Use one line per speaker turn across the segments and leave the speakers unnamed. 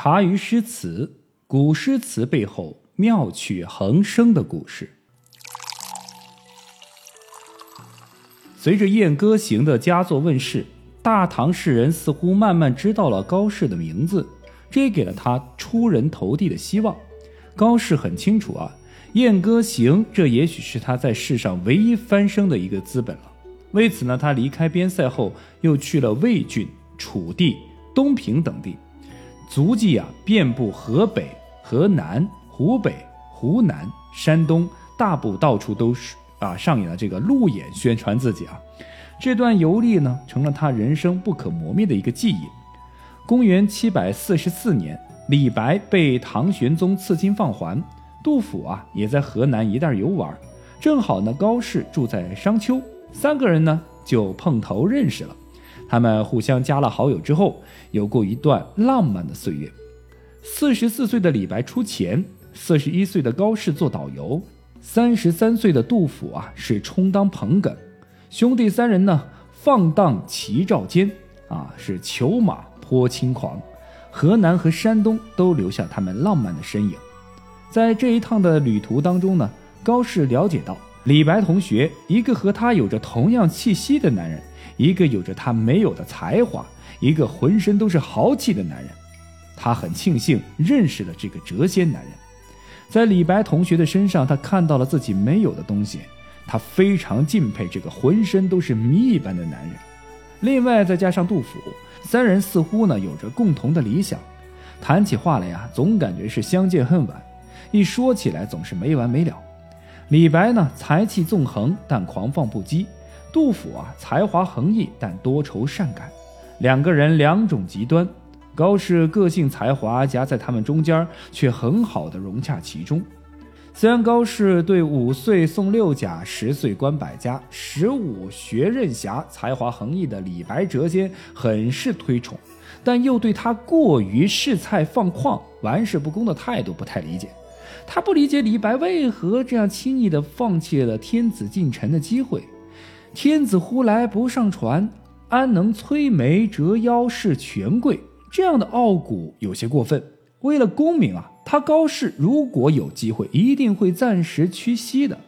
茶余诗词，古诗词背后妙趣横生的故事。随着《燕歌行》的佳作问世，大唐世人似乎慢慢知道了高适的名字，这也给了他出人头地的希望。高适很清楚啊，《燕歌行》这也许是他在世上唯一翻身的一个资本了。为此呢，他离开边塞后，又去了魏郡、楚地、东平等地。足迹啊，遍布河北、河南、湖北、湖南、山东，大部到处都是啊，上演了这个路演宣传自己啊。这段游历呢，成了他人生不可磨灭的一个记忆。公元七百四十四年，李白被唐玄宗赐金放还，杜甫啊也在河南一带游玩，正好呢，高适住在商丘，三个人呢就碰头认识了。他们互相加了好友之后，有过一段浪漫的岁月。四十四岁的李白出钱，四十一岁的高适做导游，三十三岁的杜甫啊是充当捧哏。兄弟三人呢，放荡齐照间，啊是裘马颇轻狂。河南和山东都留下他们浪漫的身影。在这一趟的旅途当中呢，高适了解到李白同学一个和他有着同样气息的男人。一个有着他没有的才华，一个浑身都是豪气的男人，他很庆幸认识了这个谪仙男人。在李白同学的身上，他看到了自己没有的东西，他非常敬佩这个浑身都是谜一般的男人。另外再加上杜甫，三人似乎呢有着共同的理想，谈起话来呀，总感觉是相见恨晚，一说起来总是没完没了。李白呢才气纵横，但狂放不羁。杜甫啊，才华横溢，但多愁善感，两个人两种极端。高适个性才华夹在他们中间，却很好的融洽其中。虽然高适对五岁送六甲、十岁观百家、十五学任侠、才华横溢的李白谪仙很是推崇，但又对他过于恃才放旷、玩世不恭的态度不太理解。他不理解李白为何这样轻易地放弃了天子进城的机会。天子呼来不上船，安能摧眉折腰事权贵？这样的傲骨有些过分。为了功名啊，他高适如果有机会，一定会暂时屈膝的。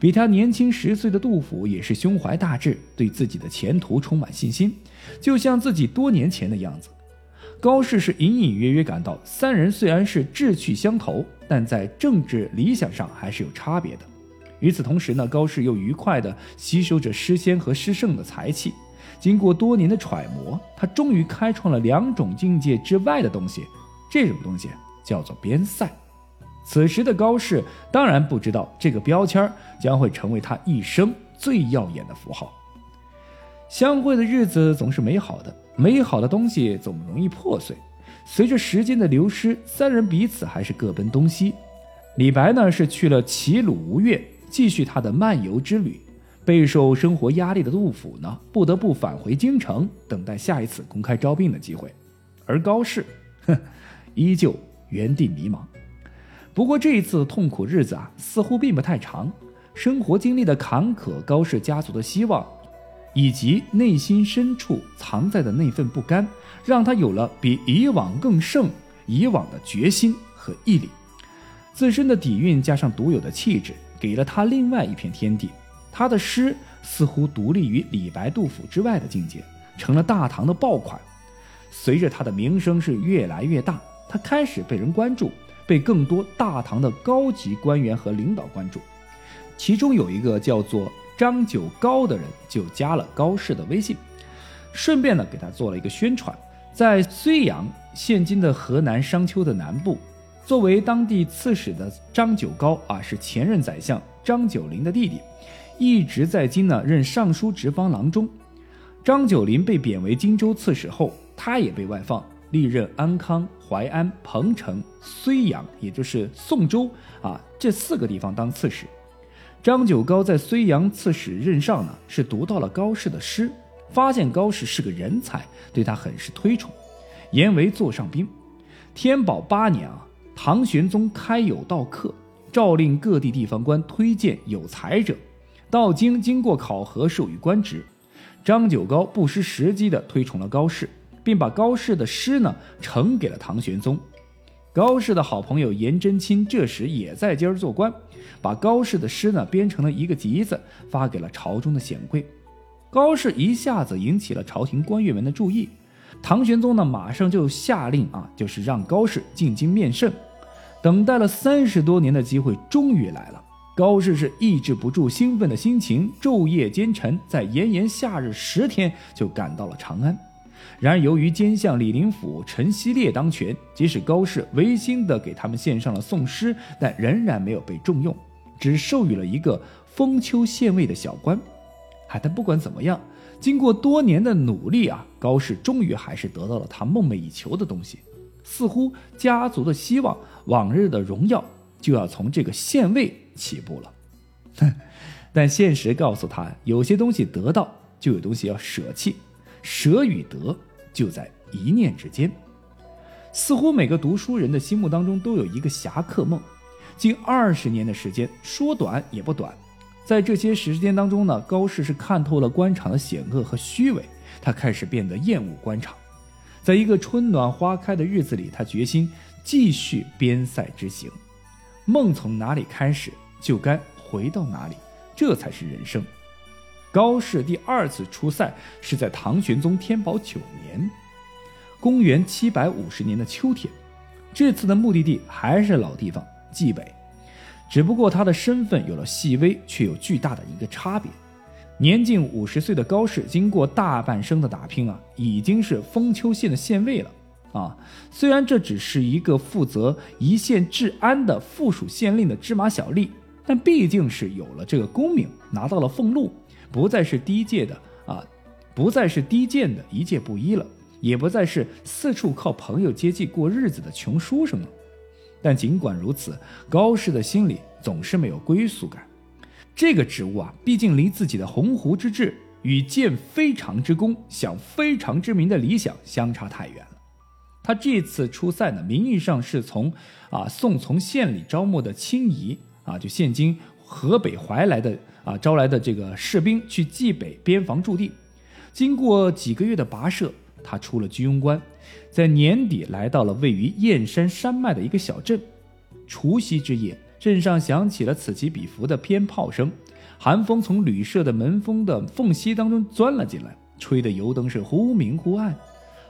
比他年轻十岁的杜甫也是胸怀大志，对自己的前途充满信心，就像自己多年前的样子。高适是隐隐约约感到，三人虽然是志趣相投，但在政治理想上还是有差别的。与此同时呢，高适又愉快地吸收着诗仙和诗圣的才气。经过多年的揣摩，他终于开创了两种境界之外的东西。这种东西叫做边塞。此时的高适当然不知道，这个标签将会成为他一生最耀眼的符号。相会的日子总是美好的，美好的东西总容易破碎。随着时间的流失，三人彼此还是各奔东西。李白呢，是去了齐鲁吴越。继续他的漫游之旅，备受生活压力的杜甫呢，不得不返回京城，等待下一次公开招聘的机会。而高适，哼，依旧原地迷茫。不过这一次痛苦日子啊，似乎并不太长。生活经历的坎坷，高氏家族的希望，以及内心深处藏在的那份不甘，让他有了比以往更胜以往的决心和毅力。自身的底蕴加上独有的气质。给了他另外一片天地，他的诗似乎独立于李白、杜甫之外的境界，成了大唐的爆款。随着他的名声是越来越大，他开始被人关注，被更多大唐的高级官员和领导关注。其中有一个叫做张九高的人就加了高适的微信，顺便呢给他做了一个宣传。在睢阳（现今的河南商丘的南部）。作为当地刺史的张九皋啊，是前任宰相张九龄的弟弟，一直在京呢任尚书直方郎中。张九龄被贬为荆州刺史后，他也被外放，历任安康、淮安、彭城、睢阳，也就是宋州啊这四个地方当刺史。张九皋在睢阳刺史任上呢，是读到了高适的诗，发现高适是个人才，对他很是推崇，言为座上宾。天宝八年啊。唐玄宗开有道课，诏令各地地方官推荐有才者，到京经过考核授予官职。张九皋不失时机地推崇了高适，并把高适的诗呢呈给了唐玄宗。高适的好朋友颜真卿这时也在今儿做官，把高适的诗呢编成了一个集子，发给了朝中的显贵。高适一下子引起了朝廷官员们的注意。唐玄宗呢，马上就下令啊，就是让高适进京面圣。等待了三十多年的机会终于来了。高适是抑制不住兴奋的心情，昼夜兼程，在炎炎夏日十天就赶到了长安。然而，由于奸相李林甫、陈希烈当权，即使高适违心的给他们献上了宋诗，但仍然没有被重用，只授予了一个封丘县尉的小官。哎，但不管怎么样。经过多年的努力啊，高适终于还是得到了他梦寐以求的东西。似乎家族的希望、往日的荣耀就要从这个县尉起步了。但现实告诉他，有些东西得到，就有东西要舍弃，舍与得就在一念之间。似乎每个读书人的心目当中都有一个侠客梦。近二十年的时间，说短也不短。在这些时间当中呢，高适是看透了官场的险恶和虚伪，他开始变得厌恶官场。在一个春暖花开的日子里，他决心继续边塞之行。梦从哪里开始，就该回到哪里，这才是人生。高适第二次出塞是在唐玄宗天宝九年，公元七百五十年的秋天。这次的目的地还是老地方——蓟北。只不过他的身份有了细微却又巨大的一个差别，年近五十岁的高适，经过大半生的打拼啊，已经是封丘县的县尉了啊。虽然这只是一个负责一县治安的附属县令的芝麻小吏，但毕竟是有了这个功名，拿到了俸禄，不再是低贱的啊，不再是低贱的一介布衣了，也不再是四处靠朋友接济过日子的穷书生了。但尽管如此，高适的心里总是没有归宿感。这个职务啊，毕竟离自己的鸿鹄之志与建非常之功、享非常之名的理想相差太远了。他这次出塞呢，名义上是从啊宋从县里招募的亲仪啊，就现今河北怀来的啊招来的这个士兵去冀北边防驻地。经过几个月的跋涉，他出了居庸关。在年底来到了位于燕山山脉的一个小镇，除夕之夜，镇上响起了此起彼伏的鞭炮声，寒风从旅社的门缝的缝隙当中钻了进来，吹得油灯是忽明忽暗，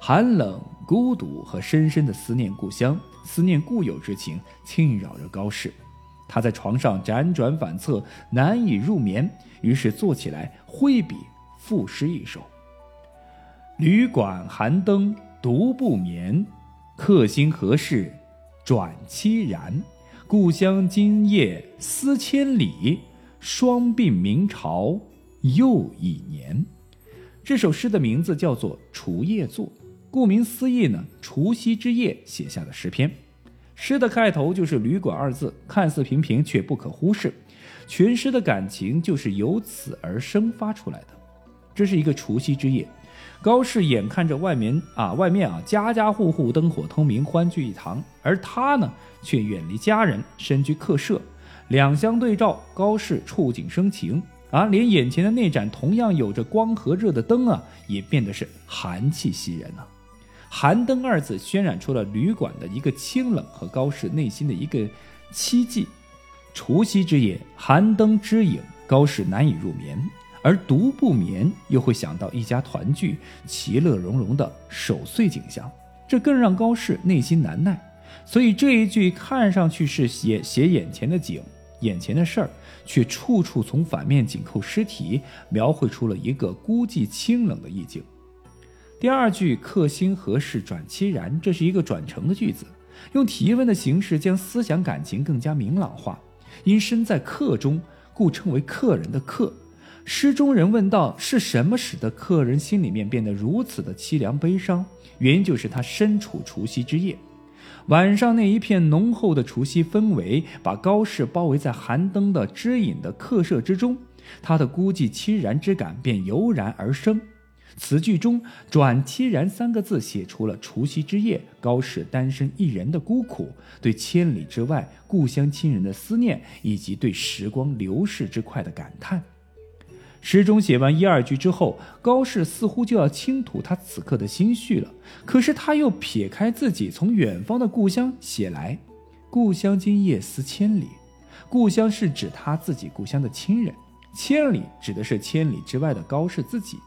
寒冷、孤独和深深的思念故乡、思念故友之情侵扰着高适，他在床上辗转反侧，难以入眠，于是坐起来挥笔赋诗一首：旅馆寒灯。独不眠，客心何事转凄然？故乡今夜思千里，双鬓明朝又一年。这首诗的名字叫做《除夜作》，顾名思义呢，除夕之夜写下的诗篇。诗的开头就是“旅馆”二字，看似平平，却不可忽视。全诗的感情就是由此而生发出来的。这是一个除夕之夜。高适眼看着外面啊，外面啊，家家户户灯火通明，欢聚一堂，而他呢，却远离家人，身居客舍。两相对照，高适触景生情啊，连眼前的那盏同样有着光和热的灯啊，也变得是寒气袭人啊。寒灯二字渲染出了旅馆的一个清冷和高适内心的一个凄寂。除夕之夜，寒灯之影，高适难以入眠。而独不眠，又会想到一家团聚、其乐融融的守岁景象，这更让高适内心难耐。所以这一句看上去是写写眼前的景、眼前的事儿，却处处从反面紧扣诗题，描绘出了一个孤寂清冷的意境。第二句“客心何事转凄然”，这是一个转成的句子，用提问的形式将思想感情更加明朗化。因身在客中，故称为客人的客。诗中人问道：“是什么使得客人心里面变得如此的凄凉悲伤？”原因就是他身处除夕之夜，晚上那一片浓厚的除夕氛围，把高适包围在寒灯的枝影的客舍之中，他的孤寂凄然之感便油然而生。此句中“转凄然”三个字，写出了除夕之夜高适单身一人的孤苦，对千里之外故乡亲人的思念，以及对时光流逝之快的感叹。诗中写完一二句之后，高适似乎就要倾吐他此刻的心绪了。可是他又撇开自己，从远方的故乡写来：“故乡今夜思千里。”故乡是指他自己故乡的亲人，千里指的是千里之外的高适自己。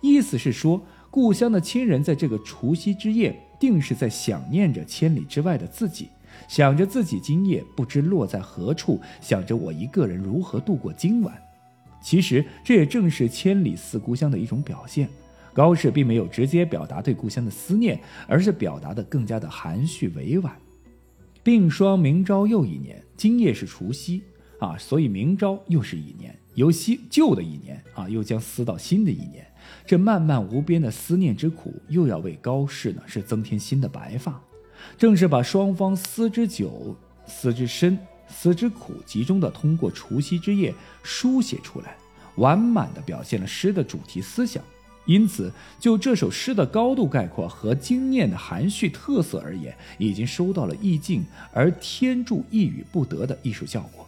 意思是说，故乡的亲人在这个除夕之夜，定是在想念着千里之外的自己，想着自己今夜不知落在何处，想着我一个人如何度过今晚。其实这也正是千里思故乡的一种表现。高适并没有直接表达对故乡的思念，而是表达的更加的含蓄委婉。并霜明朝又一年，今夜是除夕啊，所以明朝又是一年，由昔旧的一年啊，又将思到新的一年。这漫漫无边的思念之苦，又要为高适呢是增添新的白发。正是把双方思之久、思之深。思之苦，集中的通过除夕之夜书写出来，完满的表现了诗的主题思想。因此，就这首诗的高度概括和精炼的含蓄特色而言，已经收到了意境而天助一语不得的艺术效果。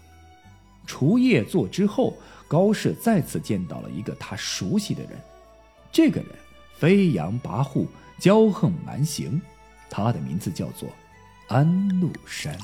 除夜作之后，高适再次见到了一个他熟悉的人，这个人飞扬跋扈、骄横蛮行，他的名字叫做安禄山。